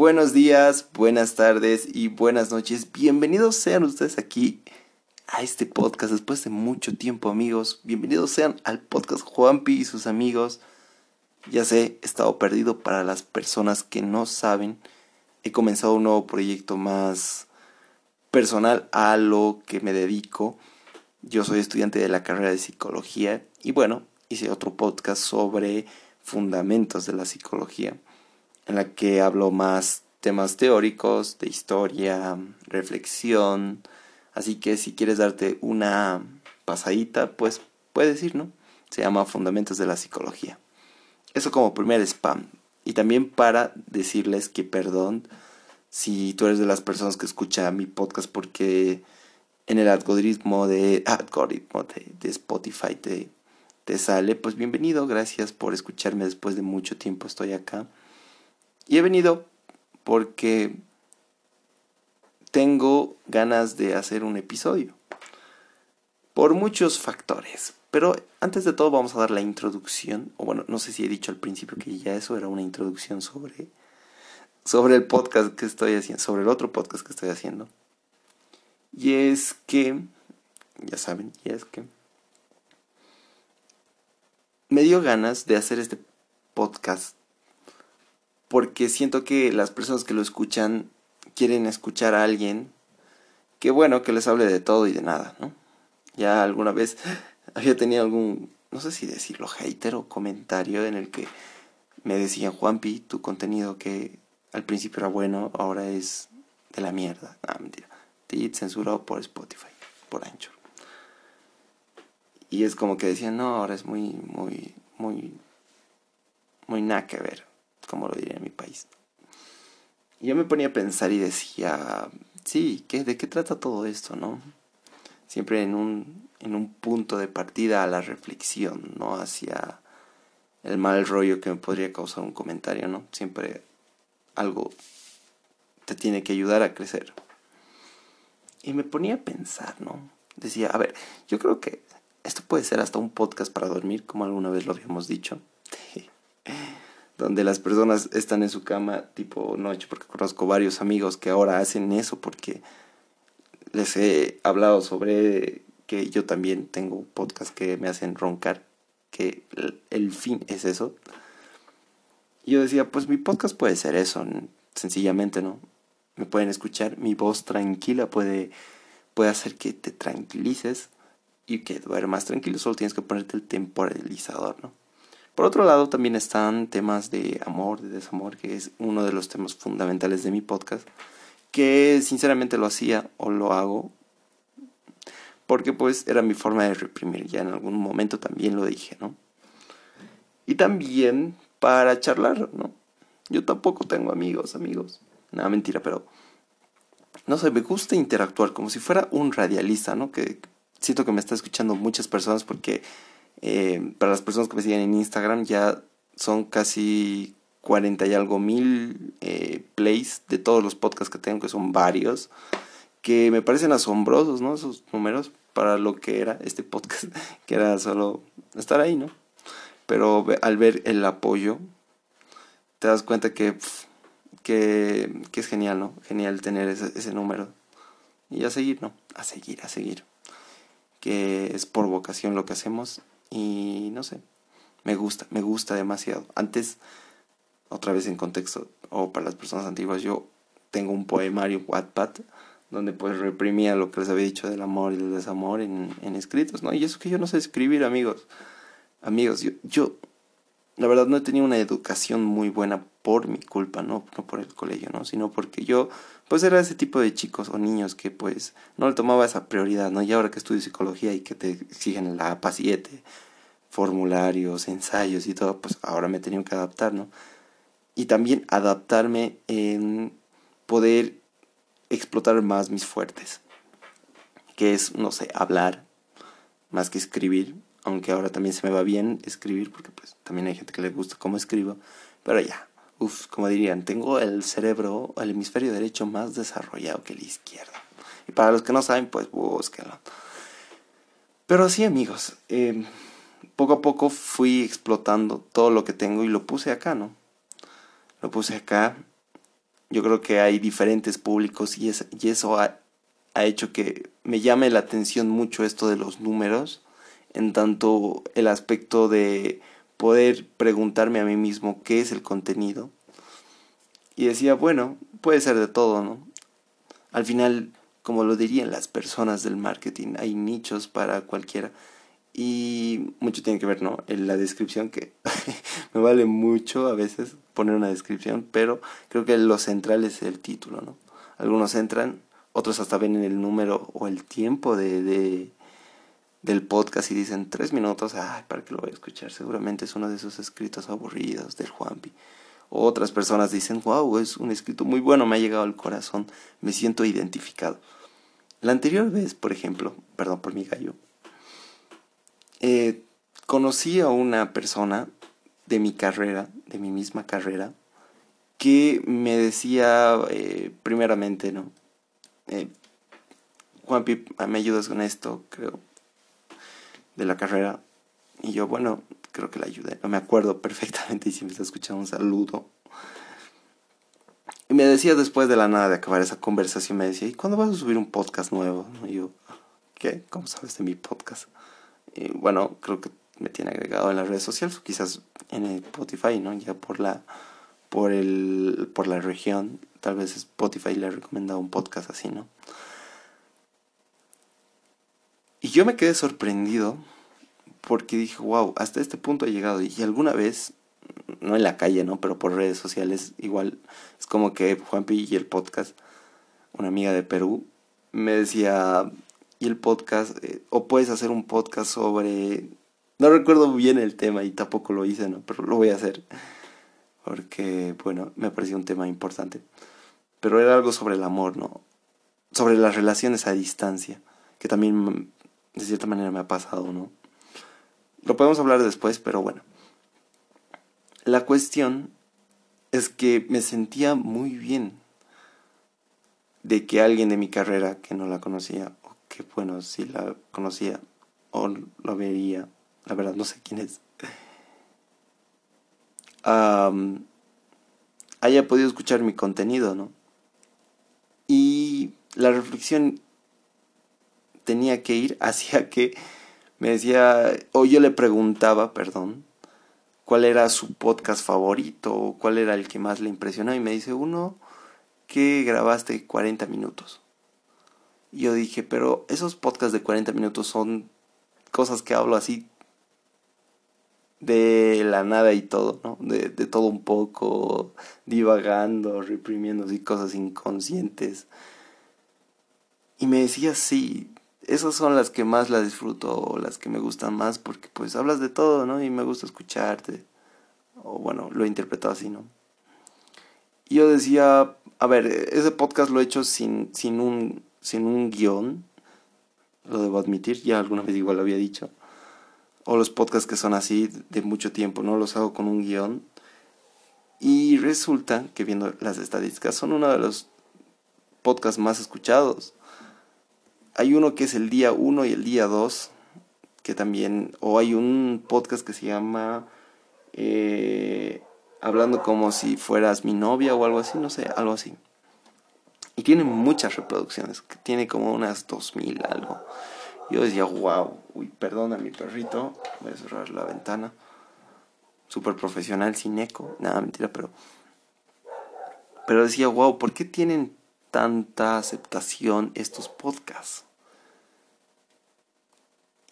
Buenos días, buenas tardes y buenas noches. Bienvenidos sean ustedes aquí a este podcast después de mucho tiempo, amigos. Bienvenidos sean al podcast Juanpi y sus amigos. Ya sé, he estado perdido para las personas que no saben. He comenzado un nuevo proyecto más personal a lo que me dedico. Yo soy estudiante de la carrera de psicología y bueno, hice otro podcast sobre fundamentos de la psicología en la que hablo más temas teóricos, de historia, reflexión. Así que si quieres darte una pasadita, pues puedes ir, ¿no? Se llama Fundamentos de la Psicología. Eso como primer spam. Y también para decirles que perdón si tú eres de las personas que escucha mi podcast porque en el algoritmo de, algoritmo de, Spotify te, te sale, pues bienvenido, gracias por escucharme después de mucho tiempo estoy acá. Y he venido porque tengo ganas de hacer un episodio. Por muchos factores. Pero antes de todo vamos a dar la introducción. O bueno, no sé si he dicho al principio que ya eso era una introducción sobre, sobre el podcast que estoy haciendo. Sobre el otro podcast que estoy haciendo. Y es que, ya saben, y es que me dio ganas de hacer este podcast porque siento que las personas que lo escuchan quieren escuchar a alguien que bueno, que les hable de todo y de nada, ¿no? Ya alguna vez había tenido algún, no sé si decirlo, hater o comentario en el que me decían, Juanpi, tu contenido que al principio era bueno, ahora es de la mierda. Ah, mentira. Te censurado por Spotify, por Anchor. Y es como que decían, no, ahora es muy, muy, muy, muy nada que ver como lo diría en mi país. Y yo me ponía a pensar y decía, sí, ¿qué, ¿de qué trata todo esto, no? Siempre en un, en un punto de partida a la reflexión, no hacia el mal rollo que me podría causar un comentario, ¿no? Siempre algo te tiene que ayudar a crecer. Y me ponía a pensar, ¿no? Decía, a ver, yo creo que esto puede ser hasta un podcast para dormir, como alguna vez lo habíamos dicho. donde las personas están en su cama tipo noche, porque conozco varios amigos que ahora hacen eso porque les he hablado sobre que yo también tengo podcast que me hacen roncar, que el fin es eso. Y yo decía, pues mi podcast puede ser eso, sencillamente, ¿no? Me pueden escuchar, mi voz tranquila puede, puede hacer que te tranquilices y que duermas tranquilo, solo tienes que ponerte el temporalizador, ¿no? Por otro lado, también están temas de amor, de desamor, que es uno de los temas fundamentales de mi podcast, que sinceramente lo hacía o lo hago porque pues era mi forma de reprimir, ya en algún momento también lo dije, ¿no? Y también para charlar, ¿no? Yo tampoco tengo amigos, amigos. Nada, mentira, pero no sé, me gusta interactuar como si fuera un radialista, ¿no? Que siento que me está escuchando muchas personas porque eh, para las personas que me siguen en Instagram ya son casi 40 y algo mil eh, plays de todos los podcasts que tengo, que son varios, que me parecen asombrosos, ¿no? Esos números para lo que era este podcast, que era solo estar ahí, ¿no? Pero al ver el apoyo, te das cuenta que, que, que es genial, ¿no? Genial tener ese, ese número. Y a seguir, ¿no? A seguir, a seguir. Que es por vocación lo que hacemos y no sé, me gusta, me gusta demasiado. Antes, otra vez en contexto, o para las personas antiguas, yo tengo un poemario Wattpad donde pues reprimía lo que les había dicho del amor y del desamor en, en escritos, ¿no? Y eso que yo no sé escribir, amigos. Amigos, yo, yo la verdad no he tenido una educación muy buena por mi culpa, no, no por el colegio, ¿no? Sino porque yo, pues era ese tipo de chicos o niños que pues no le tomaba esa prioridad, ¿no? Y ahora que estudio psicología y que te exigen la APA 7, formularios, ensayos y todo, pues ahora me he tenido que adaptar, ¿no? Y también adaptarme en poder explotar más mis fuertes, que es, no sé, hablar más que escribir, aunque ahora también se me va bien escribir, porque pues también hay gente que le gusta cómo escribo, pero ya, uff, como dirían, tengo el cerebro, el hemisferio derecho más desarrollado que el izquierdo. Y para los que no saben, pues búsquenlo. Pero sí, amigos, eh, poco a poco fui explotando todo lo que tengo y lo puse acá, ¿no? Lo puse acá Yo creo que hay diferentes públicos y, eso ha hecho que me llame la atención mucho esto de los números, en tanto el aspecto de poder preguntarme a mí mismo qué es el contenido. Y decía, bueno, puede ser de todo, ¿no? Al final, como lo dirían las personas del marketing, hay nichos para cualquiera. Y mucho tiene que ver, ¿no? En la descripción, que me vale mucho a veces poner una descripción, pero creo que lo central es el título, ¿no? Algunos entran, otros hasta ven el número o el tiempo de, de del podcast y dicen tres minutos, ay, ¿para qué lo voy a escuchar? Seguramente es uno de esos escritos aburridos del Juanpi. Otras personas dicen, wow, es un escrito muy bueno, me ha llegado al corazón, me siento identificado. La anterior vez, por ejemplo, perdón por mi gallo, eh, conocí a una persona de mi carrera, de mi misma carrera, que me decía, eh, primeramente, ¿no? Eh, Juanpi, me ayudas con esto, creo, de la carrera. Y yo, bueno, creo que la ayudé. No me acuerdo perfectamente y si me está un saludo. Y me decía después de la nada de acabar esa conversación, me decía, ¿y cuándo vas a subir un podcast nuevo? Y yo, ¿qué? ¿Cómo sabes de mi podcast? Y bueno, creo que me tiene agregado en las redes sociales, o quizás en el Spotify, ¿no? Ya por la, por el, por la región, tal vez Spotify le ha recomendado un podcast así, ¿no? Y yo me quedé sorprendido porque dije, wow, hasta este punto he llegado. Y alguna vez, no en la calle, ¿no? Pero por redes sociales, igual es como que Juanpi y el podcast, una amiga de Perú, me decía, y el podcast, eh, o puedes hacer un podcast sobre... No recuerdo bien el tema y tampoco lo hice, ¿no? Pero lo voy a hacer. Porque, bueno, me pareció un tema importante. Pero era algo sobre el amor, ¿no? Sobre las relaciones a distancia. Que también de cierta manera me ha pasado, ¿no? Lo podemos hablar después, pero bueno. La cuestión es que me sentía muy bien de que alguien de mi carrera que no la conocía, o que bueno, si la conocía o lo vería, la verdad no sé quién es, haya podido escuchar mi contenido, ¿no? Y la reflexión tenía que ir hacia que me decía, o yo le preguntaba, perdón, cuál era su podcast favorito o cuál era el que más le impresionó y me dice uno que grabaste 40 minutos. Y yo dije, pero esos podcasts de 40 minutos son cosas que hablo así de la nada y todo, ¿no? De, de todo un poco, divagando, reprimiendo y cosas inconscientes. Y me decía, sí, esas son las que más la disfruto, las que me gustan más, porque pues hablas de todo, ¿no? Y me gusta escucharte. O bueno, lo he interpretado así, ¿no? Y yo decía, a ver, ese podcast lo he hecho sin, sin, un, sin un guion, lo debo admitir, ya alguna vez igual lo había dicho. O los podcasts que son así de mucho tiempo, ¿no? Los hago con un guion. Y resulta que viendo las estadísticas son uno de los podcasts más escuchados hay uno que es el día 1 y el día 2, que también, o hay un podcast que se llama eh, Hablando como si fueras mi novia o algo así, no sé, algo así. Y tiene muchas reproducciones, tiene como unas 2000 algo. Yo decía, wow, uy, perdona mi perrito, voy a cerrar la ventana. Súper profesional, sin eco, nada, mentira, pero... Pero decía, wow, ¿por qué tienen tanta aceptación estos podcasts.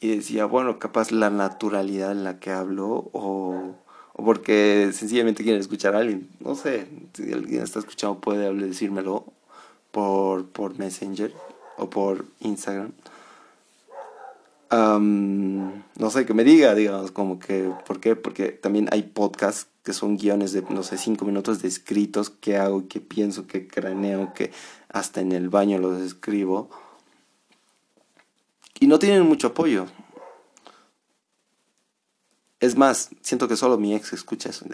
Y decía, bueno, capaz la naturalidad en la que hablo o, o porque sencillamente quieren escuchar a alguien. No sé, si alguien está escuchando puede decírmelo por, por Messenger o por Instagram. no sé, que me diga, digamos, como que, ¿por qué? Porque también hay podcasts que son guiones de, no sé, cinco minutos de escritos que hago, que pienso, que craneo, que hasta en el baño los escribo. Y no tienen mucho apoyo. Es más, siento que solo mi ex escucha eso.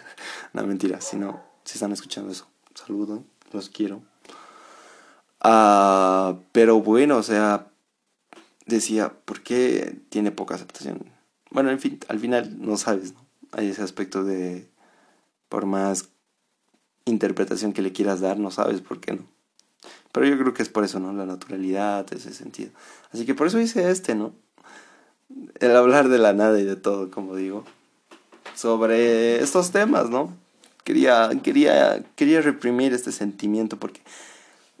no, mentira, si no, si están escuchando eso, saludo, los quiero. Ah, pero bueno, o sea, decía, ¿por qué tiene poca aceptación? Bueno, en fin, al final no sabes, ¿no? Hay ese aspecto de, por más interpretación que le quieras dar, no sabes por qué no. Pero yo creo que es por eso, ¿no? La naturalidad, ese sentido. Así que por eso hice este, ¿no? El hablar de la nada y de todo, como digo. Sobre estos temas, ¿no? Quería, quería, quería reprimir este sentimiento porque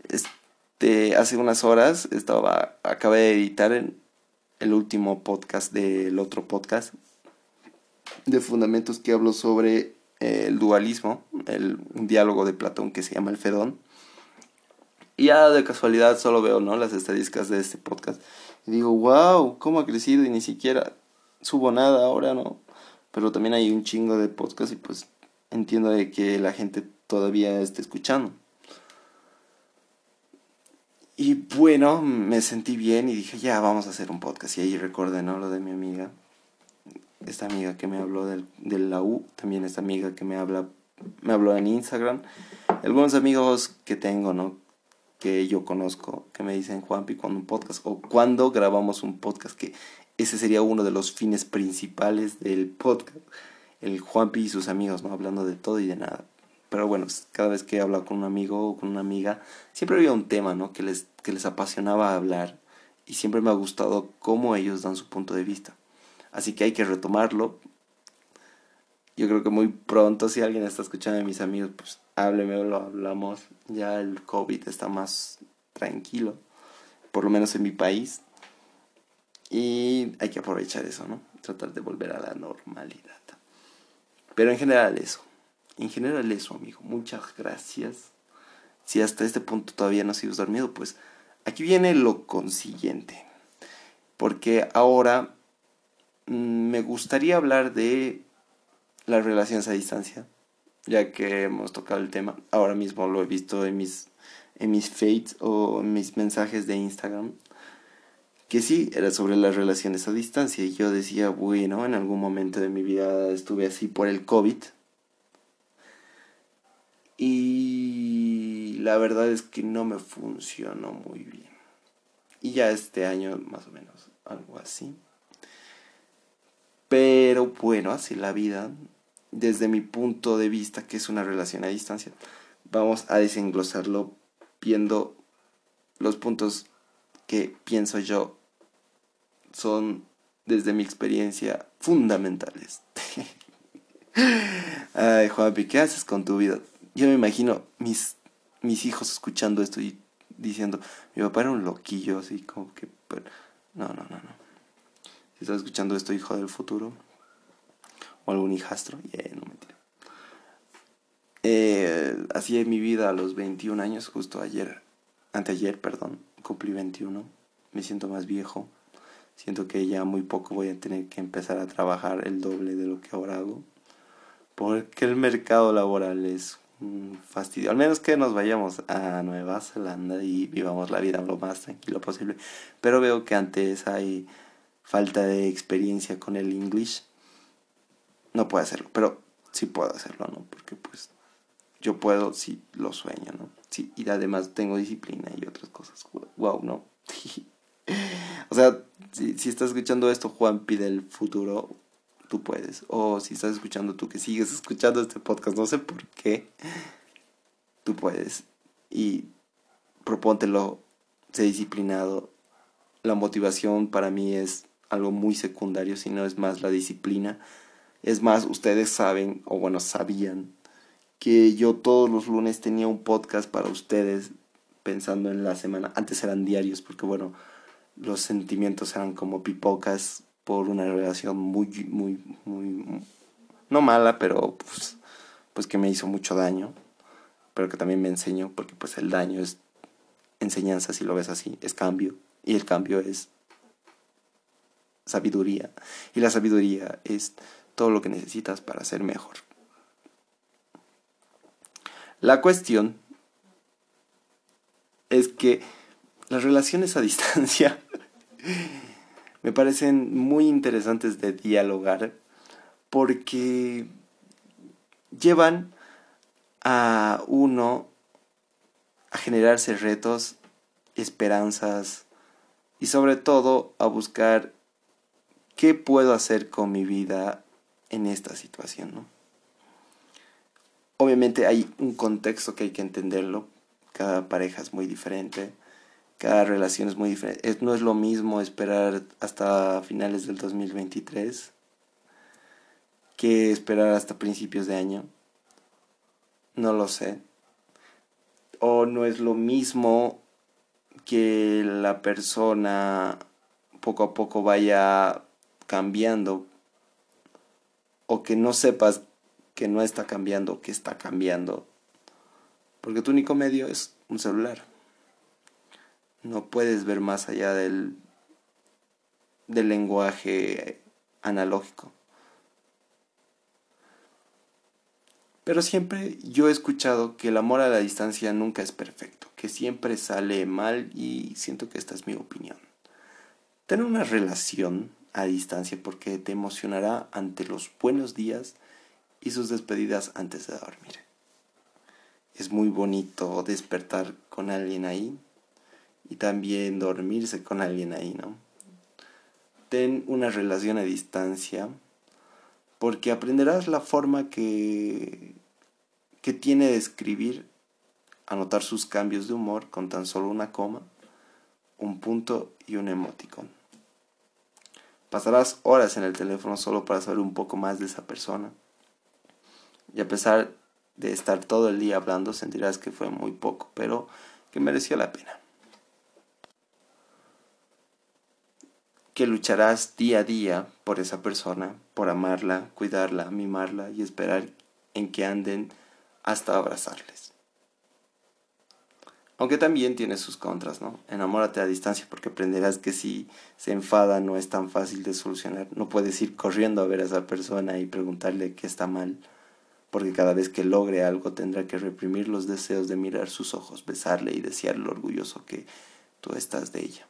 este, hace unas horas estaba, acabé de editar el último podcast del otro podcast de fundamentos que hablo sobre el dualismo, el, diálogo de Platón que se llama el Fedón. Y ya de casualidad solo veo ¿no? las estadísticas de este podcast. Y digo, wow, cómo ha crecido y ni siquiera subo nada ahora, ¿no? Pero también hay un chingo de podcast y pues entiendo de que la gente todavía esté escuchando. Y bueno, me sentí bien y dije, ya, vamos a hacer un podcast. Y ahí recordé, ¿no? Lo de mi amiga. Esta amiga que me habló del, de la U. También esta amiga que me habla, me habló en Instagram. Algunos amigos que tengo, ¿no? Que yo conozco, que me dicen, Juanpi, cuando un podcast, o cuando grabamos un podcast, que ese sería uno de los fines principales del podcast el Juanpi y sus amigos, ¿no? Hablando de todo y de nada. Pero bueno, cada vez que hablo con un amigo o con una amiga, siempre había un tema, ¿no? Que les, que les apasionaba hablar y siempre me ha gustado cómo ellos dan su punto de vista. Así que hay que retomarlo. Yo creo que muy pronto, si alguien está escuchando a mis amigos, pues hábleme, lo hablamos. Ya el COVID está más tranquilo, por lo menos en mi país. Y hay que aprovechar eso, ¿no? Tratar de volver a la normalidad. Pero en general eso. En general eso, amigo. Muchas gracias. Si hasta este punto todavía no sigues dormido, pues aquí viene lo consiguiente. Porque ahora me gustaría hablar de las relaciones a distancia. Ya que hemos tocado el tema. Ahora mismo lo he visto en mis, en mis feeds o en mis mensajes de Instagram que sí, era sobre las relaciones a distancia. Y yo decía, bueno, en algún momento de mi vida estuve así por el COVID. Y la verdad es que no me funcionó muy bien. Y ya este año, más o menos, algo así. Pero bueno, así la vida, desde mi punto de vista, que es una relación a distancia, vamos a desenglosarlo viendo los puntos que pienso yo son, desde mi experiencia, fundamentales. Ay, Juanpi, ¿qué haces con tu vida? Yo me imagino mis, mis hijos escuchando esto y diciendo, mi papá era un loquillo, así como que... no, no, no, no. Si escuchando esto, hijo del futuro, o algún hijastro, yeah, no mentira. Eh, así es mi vida a los 21 años, justo ayer, anteayer, perdón, cumplí 21, me siento más viejo Siento que ya muy poco voy a tener que empezar a trabajar el doble de lo que ahora hago. Porque el mercado laboral es un fastidio. Al menos que nos vayamos a Nueva Zelanda y vivamos la vida lo más tranquilo posible. Pero veo que antes hay falta de experiencia con el English. No puedo hacerlo, pero sí puedo hacerlo, ¿no? Porque pues yo puedo, sí lo sueño, ¿no? Sí, y además tengo disciplina y otras cosas. Wow, ¿no? o sea, si, si estás escuchando esto, Juan pide el futuro, tú puedes. O si estás escuchando tú que sigues escuchando este podcast, no sé por qué, tú puedes. Y propóntelo, sé disciplinado. La motivación para mí es algo muy secundario, si no es más la disciplina. Es más, ustedes saben, o bueno, sabían, que yo todos los lunes tenía un podcast para ustedes pensando en la semana. Antes eran diarios, porque bueno, los sentimientos eran como pipocas por una relación muy, muy, muy, no mala, pero pues, pues que me hizo mucho daño, pero que también me enseñó, porque pues el daño es enseñanza, si lo ves así, es cambio, y el cambio es sabiduría, y la sabiduría es todo lo que necesitas para ser mejor. La cuestión es que las relaciones a distancia me parecen muy interesantes de dialogar porque llevan a uno a generarse retos, esperanzas y sobre todo a buscar qué puedo hacer con mi vida en esta situación, ¿no? obviamente hay un contexto que hay que entenderlo. Cada pareja es muy diferente. Cada relación es muy diferente. no es lo mismo esperar hasta finales del 2023 que esperar hasta principios de año. No lo sé. O no es lo mismo que la persona poco a poco vaya cambiando o que no sepas que no está cambiando, que está cambiando. Porque tu único medio es un celular. No puedes ver más allá del, del lenguaje analógico. Pero siempre yo he escuchado que el amor a la distancia nunca es perfecto, que siempre sale mal y siento que esta es mi opinión. Tener una relación a distancia porque te emocionará ante los buenos días y sus despedidas antes de dormir. Es muy bonito despertar con alguien ahí y también dormirse con alguien ahí, ¿no? Ten una relación a distancia porque aprenderás la forma que, que tiene de escribir, anotar sus cambios de humor con tan solo una coma, un punto y un emoticon. Pasarás horas en el teléfono solo para saber un poco más de esa persona y a pesar de estar todo el día hablando, sentirás que fue muy poco, pero que mereció la pena. Que lucharás día a día por esa persona, por amarla, cuidarla, mimarla y esperar en que anden hasta abrazarles. Aunque también tiene sus contras, ¿no? Enamórate a distancia porque aprenderás que si se enfada no es tan fácil de solucionar. No puedes ir corriendo a ver a esa persona y preguntarle qué está mal porque cada vez que logre algo tendrá que reprimir los deseos de mirar sus ojos, besarle y desear lo orgulloso que tú estás de ella.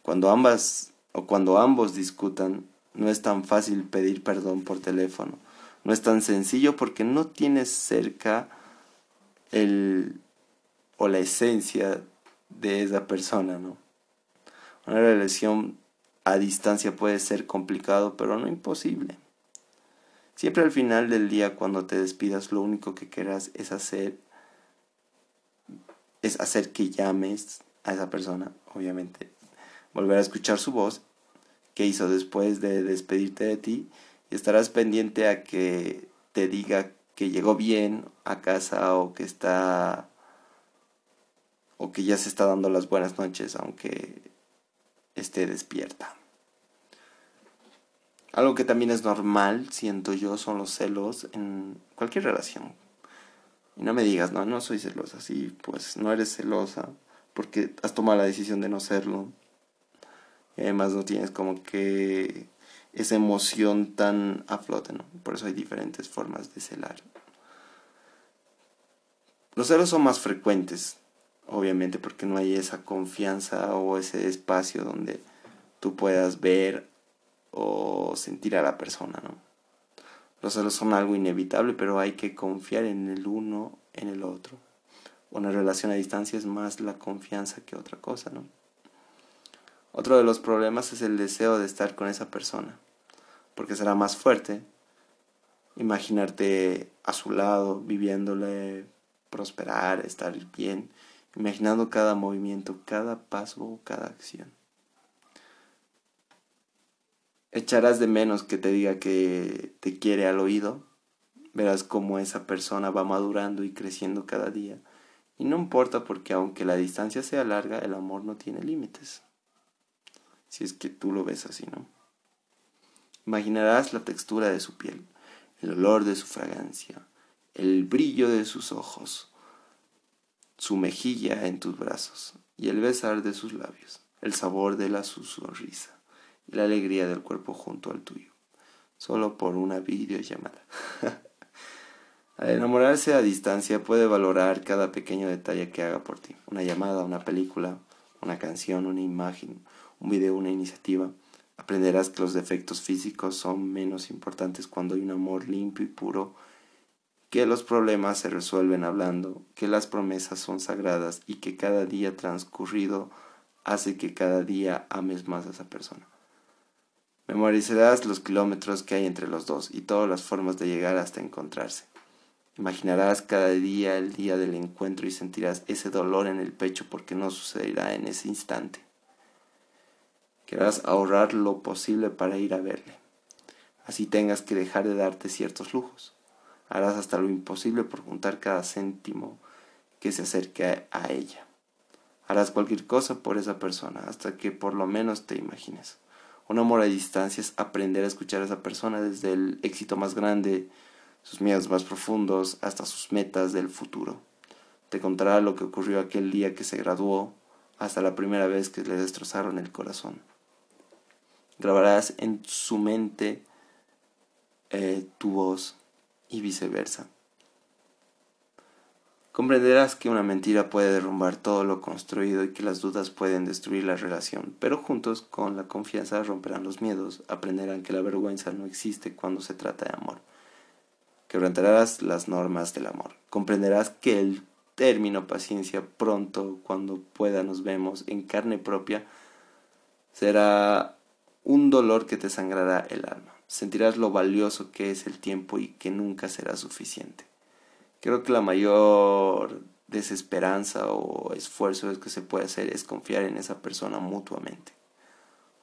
Cuando ambas o cuando ambos discutan, no es tan fácil pedir perdón por teléfono. No es tan sencillo porque no tienes cerca el o la esencia de esa persona, ¿no? Una relación a distancia puede ser complicado, pero no imposible. Siempre al final del día cuando te despidas lo único que quieras es hacer es hacer que llames a esa persona, obviamente. Volver a escuchar su voz que hizo después de despedirte de ti y estarás pendiente a que te diga que llegó bien a casa o que está o que ya se está dando las buenas noches aunque esté despierta. Algo que también es normal, siento yo, son los celos en cualquier relación. Y no me digas, no, no soy celosa. Sí, pues no eres celosa porque has tomado la decisión de no serlo. Y además no tienes como que esa emoción tan a flote, ¿no? Por eso hay diferentes formas de celar. Los celos son más frecuentes, obviamente, porque no hay esa confianza o ese espacio donde tú puedas ver o sentir a la persona, ¿no? Los celos son algo inevitable, pero hay que confiar en el uno, en el otro. Una relación a distancia es más la confianza que otra cosa, ¿no? Otro de los problemas es el deseo de estar con esa persona, porque será más fuerte imaginarte a su lado, viviéndole prosperar, estar bien, imaginando cada movimiento, cada paso, cada acción. Echarás de menos que te diga que te quiere al oído. Verás cómo esa persona va madurando y creciendo cada día. Y no importa porque aunque la distancia sea larga, el amor no tiene límites. Si es que tú lo ves así, ¿no? Imaginarás la textura de su piel, el olor de su fragancia, el brillo de sus ojos, su mejilla en tus brazos y el besar de sus labios, el sabor de la su sonrisa y la alegría del cuerpo junto al tuyo, solo por una videollamada. al enamorarse a distancia puede valorar cada pequeño detalle que haga por ti, una llamada, una película, una canción, una imagen, un video, una iniciativa. Aprenderás que los defectos físicos son menos importantes cuando hay un amor limpio y puro, que los problemas se resuelven hablando, que las promesas son sagradas y que cada día transcurrido hace que cada día ames más a esa persona. Memorizarás los kilómetros que hay entre los dos y todas las formas de llegar hasta encontrarse. Imaginarás cada día el día del encuentro y sentirás ese dolor en el pecho porque no sucederá en ese instante. Querrás ahorrar lo posible para ir a verle. Así tengas que dejar de darte ciertos lujos. Harás hasta lo imposible por juntar cada céntimo que se acerque a ella. Harás cualquier cosa por esa persona hasta que por lo menos te imagines. Un amor a distancia es aprender a escuchar a esa persona desde el éxito más grande, sus miedos más profundos, hasta sus metas del futuro. Te contará lo que ocurrió aquel día que se graduó, hasta la primera vez que le destrozaron el corazón. Grabarás en su mente eh, tu voz y viceversa. Comprenderás que una mentira puede derrumbar todo lo construido y que las dudas pueden destruir la relación, pero juntos, con la confianza, romperán los miedos, aprenderán que la vergüenza no existe cuando se trata de amor. Quebrantarás las normas del amor. Comprenderás que el término paciencia pronto, cuando pueda nos vemos en carne propia, será un dolor que te sangrará el alma. Sentirás lo valioso que es el tiempo y que nunca será suficiente. Creo que la mayor desesperanza o esfuerzo que se puede hacer es confiar en esa persona mutuamente.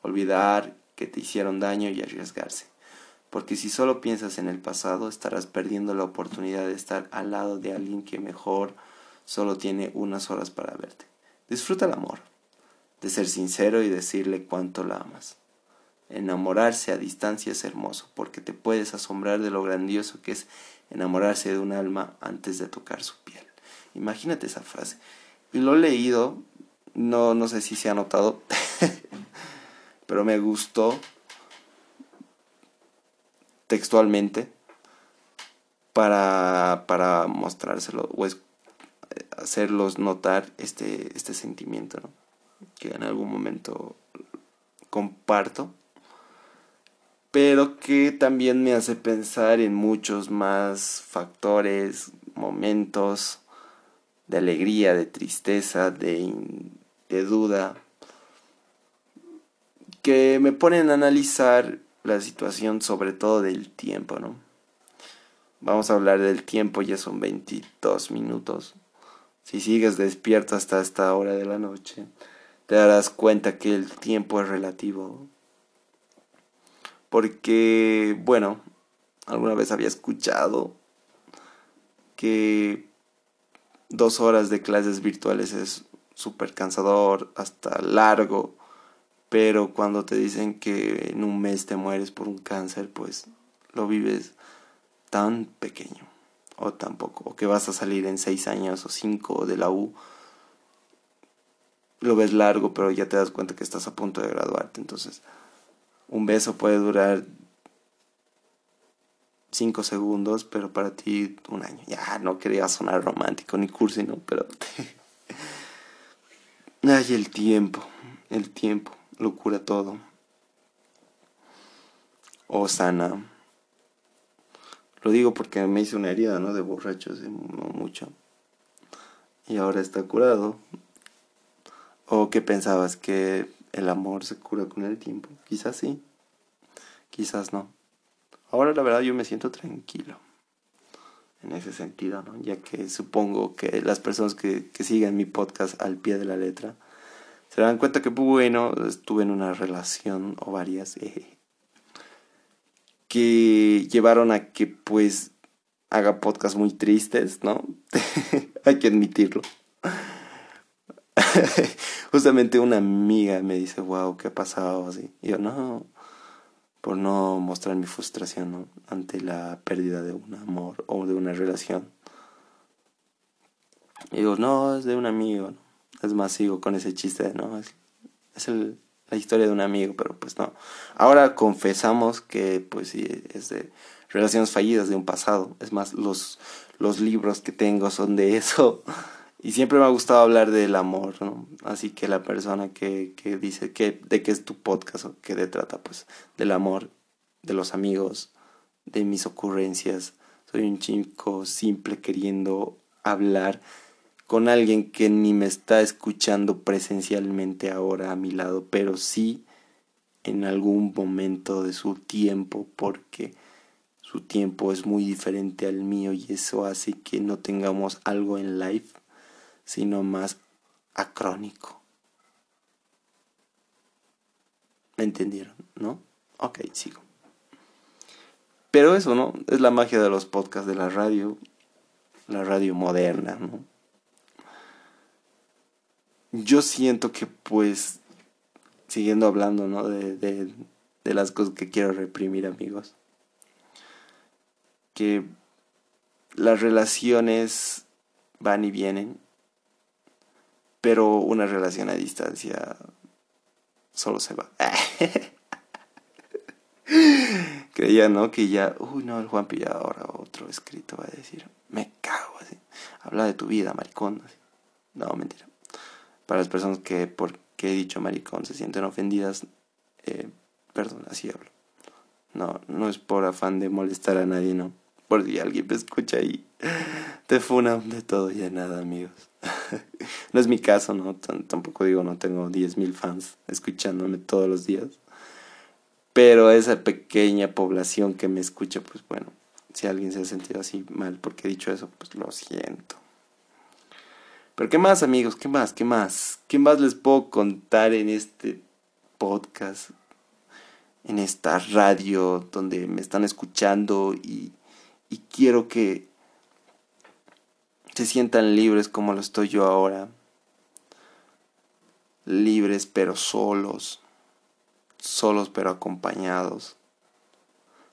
Olvidar que te hicieron daño y arriesgarse. Porque si solo piensas en el pasado, estarás perdiendo la oportunidad de estar al lado de alguien que mejor solo tiene unas horas para verte. Disfruta el amor, de ser sincero y decirle cuánto la amas. Enamorarse a distancia es hermoso porque te puedes asombrar de lo grandioso que es enamorarse de un alma antes de tocar su piel. Imagínate esa frase. Y lo he leído, no, no sé si se ha notado, pero me gustó textualmente para, para mostrárselo o es, hacerlos notar este, este sentimiento que en algún momento comparto pero que también me hace pensar en muchos más factores, momentos de alegría, de tristeza, de, duda, que me ponen a analizar la situación sobre todo del tiempo, ¿no? Vamos a hablar del tiempo, ya son 22 minutos. Si sigues despierto hasta esta hora de la noche, te darás cuenta que el tiempo es relativo porque, bueno, alguna vez había escuchado que dos horas de clases virtuales es súper cansador, hasta largo, pero cuando te dicen que en un mes te mueres por un cáncer, pues lo vives tan pequeño o tan poco, o que vas a salir en seis años o cinco de la U, lo ves largo, pero ya te das cuenta que estás a punto de graduarte, entonces un beso puede durar cinco segundos, pero para ti un año. Ya no quería sonar romántico ni cursi, ¿no? Pero... Ay, el tiempo, el tiempo, lo cura todo. O sana. Lo digo porque me hice una herida, ¿no? De borracho hace mucho. Y ahora está curado. ¿O qué pensabas? ¿Que el amor se cura con el tiempo. Quizás sí, quizás no. Ahora la verdad yo me siento tranquilo en ese sentido, ¿no? Ya que supongo que las personas que, que sigan mi podcast al pie de la letra se dan cuenta que, bueno, estuve en una relación o varias eh, que llevaron a que, pues, haga podcasts muy tristes, ¿no? Hay que admitirlo. Justamente una amiga me dice, wow, ¿qué ha pasado? Así. Y yo, no, por no mostrar mi frustración ante la pérdida de un amor o de una relación. Y digo, no, es de un amigo. Es más, sigo con ese chiste de, no, es, es la historia de un amigo, pero pues no. Ahora confesamos que, pues sí, es de relaciones fallidas de un pasado. Es más, los, los libros que tengo son de eso. Y siempre me ha gustado hablar del amor, ¿no? Así que la persona que, que dice que, de qué es tu podcast o qué te trata, pues, del amor, de los amigos, de mis ocurrencias. Soy un chico simple queriendo hablar con alguien que ni me está escuchando presencialmente ahora a mi lado, pero sí en algún momento de su tiempo, porque su tiempo es muy diferente al mío y eso hace que no tengamos algo en live, sino más acrónico. ¿Me entendieron? ¿No? Ok, sigo. Pero eso, ¿no? Es la magia de los podcasts de la radio, la radio moderna, ¿no? Yo siento que pues, siguiendo hablando, ¿no? De, de, de las cosas que quiero reprimir, amigos. Que las relaciones van y vienen, pero una relación a distancia solo se va. Creía, ¿no? Que ya, uy, no, el Juanpi ya ahora otro escrito va a decir, me cago, así. Habla de tu vida, maricón. No, mentira. Para las personas que, porque he dicho maricón, se sienten ofendidas, eh, perdón, así hablo. No, no es por afán de molestar a nadie, no. Por si alguien me escucha ahí, te funan de todo y de nada, amigos. no es mi caso, ¿no? tampoco digo, no tengo 10.000 fans escuchándome todos los días. Pero esa pequeña población que me escucha, pues bueno, si alguien se ha sentido así mal porque he dicho eso, pues lo siento. Pero ¿qué más amigos? ¿Qué más? ¿Qué más? ¿Qué más les puedo contar en este podcast? En esta radio donde me están escuchando y, y quiero que se sientan libres como lo estoy yo ahora. Libres pero solos solos pero acompañados,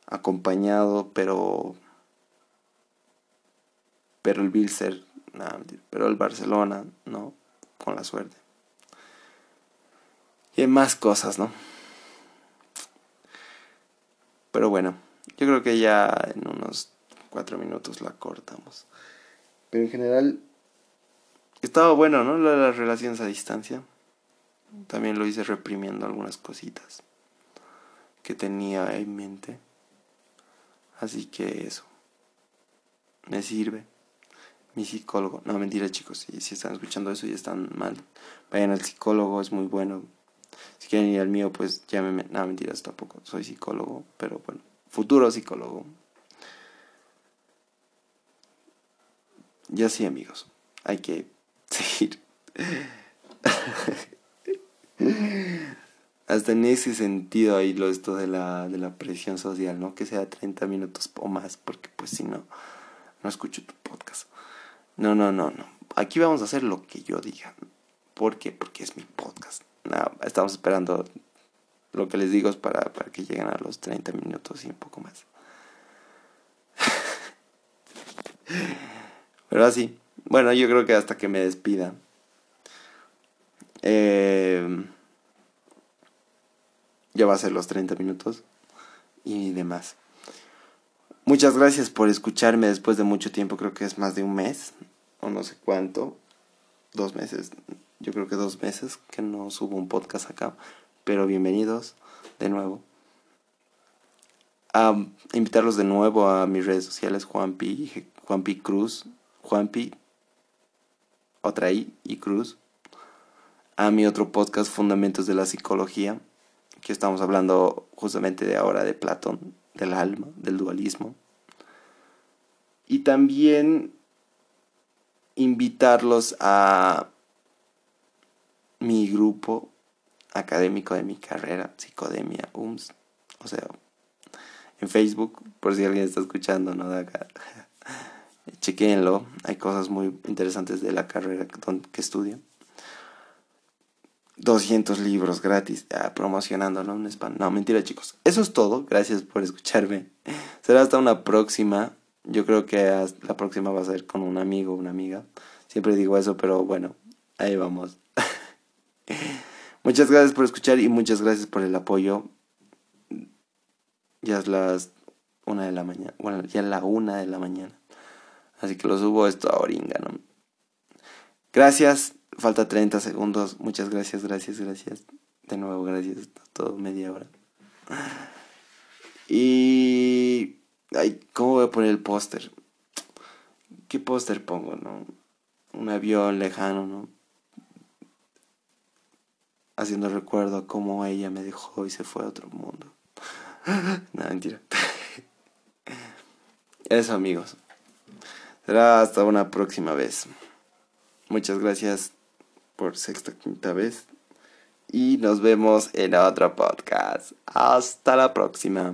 acompañado pero pero el Bilser, pero el Barcelona, ¿no? Con la suerte. Y hay más cosas, ¿no? Pero bueno, yo creo que ya en unos cuatro minutos la cortamos. Pero en general, estaba bueno, ¿no? Las relaciones a distancia. También lo hice reprimiendo algunas cositas que tenía en mente. Así que eso. Me sirve. Mi psicólogo. No, mentira chicos. Si, si están escuchando eso y están mal. Vayan al psicólogo. Es muy bueno. Si quieren ir al mío, pues llámenme. No, mentiras tampoco. Soy psicólogo. Pero bueno. Futuro psicólogo. Ya sí amigos. Hay que seguir. Hasta en ese sentido ahí lo esto de la, de la presión social, ¿no? Que sea 30 minutos o más, porque pues si no, no escucho tu podcast. No, no, no, no. Aquí vamos a hacer lo que yo diga. ¿Por qué? Porque es mi podcast. No, estamos esperando lo que les digo para, para que lleguen a los 30 minutos y un poco más. Pero así. Bueno, yo creo que hasta que me despida. Eh, ya va a ser los 30 minutos y demás. Muchas gracias por escucharme después de mucho tiempo, creo que es más de un mes o no sé cuánto, dos meses, yo creo que dos meses que no subo un podcast acá, pero bienvenidos de nuevo. A invitarlos de nuevo a mis redes sociales, Juanpi, Juanpi Cruz, Juanpi, otra I y Cruz, a mi otro podcast, Fundamentos de la Psicología que estamos hablando justamente de ahora de Platón, del alma, del dualismo. Y también invitarlos a mi grupo académico de mi carrera, Psicodemia UMS, o sea, en Facebook, por si alguien está escuchando, ¿no? Chequenlo, hay cosas muy interesantes de la carrera que estudio. 200 libros gratis, ya, promocionándolo en spam. No, mentira chicos. Eso es todo. Gracias por escucharme. Será hasta una próxima. Yo creo que la próxima va a ser con un amigo o una amiga. Siempre digo eso, pero bueno, ahí vamos. muchas gracias por escuchar y muchas gracias por el apoyo. Ya es las una de la mañana. Bueno, ya la una de la mañana. Así que lo subo esto a Oringa, ¿no? Gracias. Falta 30 segundos. Muchas gracias, gracias, gracias. De nuevo, gracias. Todo media hora. Y... Ay, ¿cómo voy a poner el póster? ¿Qué póster pongo, no? Un avión lejano, ¿no? Haciendo recuerdo a cómo ella me dejó y se fue a otro mundo. no, mentira. Eso amigos. Será hasta una próxima vez. Muchas gracias por sexta, quinta vez. Y nos vemos en otro podcast. Hasta la próxima.